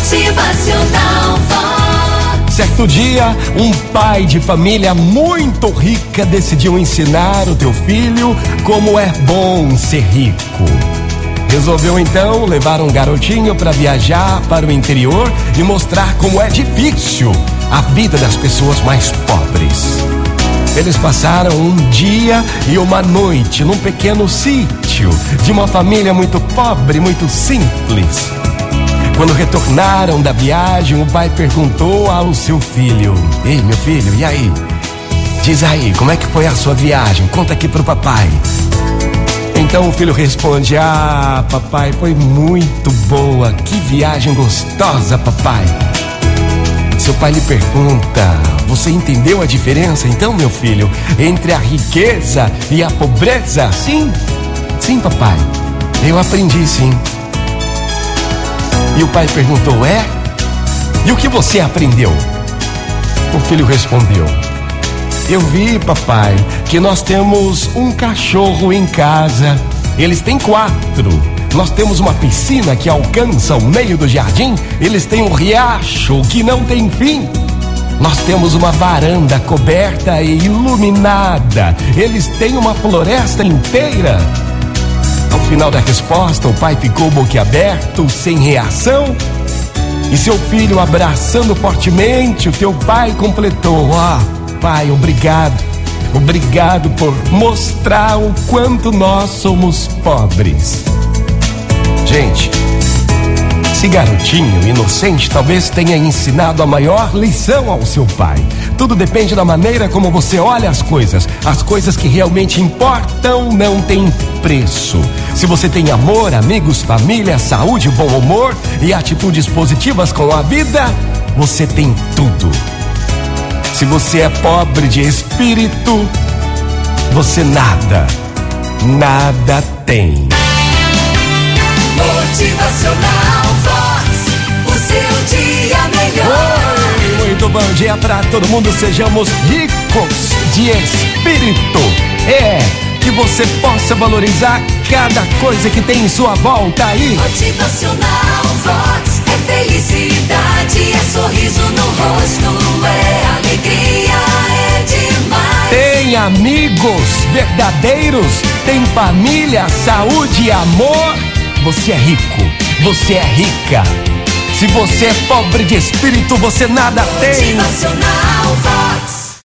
Motivacional. Certo dia, um pai de família muito rica decidiu ensinar o teu filho como é bom ser rico. Resolveu então levar um garotinho para viajar para o interior e mostrar como é difícil a vida das pessoas mais pobres. Eles passaram um dia e uma noite num pequeno sítio de uma família muito pobre, muito simples. Quando retornaram da viagem, o pai perguntou ao seu filho: Ei, meu filho, e aí? Diz aí, como é que foi a sua viagem? Conta aqui pro papai. Então o filho responde: Ah, papai, foi muito boa. Que viagem gostosa, papai. Seu pai lhe pergunta: Você entendeu a diferença, então, meu filho, entre a riqueza e a pobreza? Sim, sim, papai. Eu aprendi, sim. E o pai perguntou: É? E o que você aprendeu? O filho respondeu: Eu vi, papai, que nós temos um cachorro em casa. Eles têm quatro. Nós temos uma piscina que alcança o meio do jardim. Eles têm um riacho que não tem fim. Nós temos uma varanda coberta e iluminada. Eles têm uma floresta inteira. Ao final da resposta, o pai ficou boquiaberto, sem reação. E seu filho, abraçando fortemente, o teu pai completou: Ó, pai, obrigado. Obrigado por mostrar o quanto nós somos pobres. Gente, esse garotinho inocente talvez tenha ensinado a maior lição ao seu pai. Tudo depende da maneira como você olha as coisas. As coisas que realmente importam não têm preço. Se você tem amor, amigos, família, saúde, bom humor e atitudes positivas com a vida, você tem tudo. Se você é pobre de espírito, você nada, nada tem. Bom dia para todo mundo. Sejamos ricos de espírito. É que você possa valorizar cada coisa que tem em sua volta aí. Motivacional Vox é felicidade, é sorriso no rosto, é alegria, é demais. Tem amigos verdadeiros, tem família, saúde e amor. Você é rico, você é rica. Se você é pobre de espírito, você nada tem. Motivacional.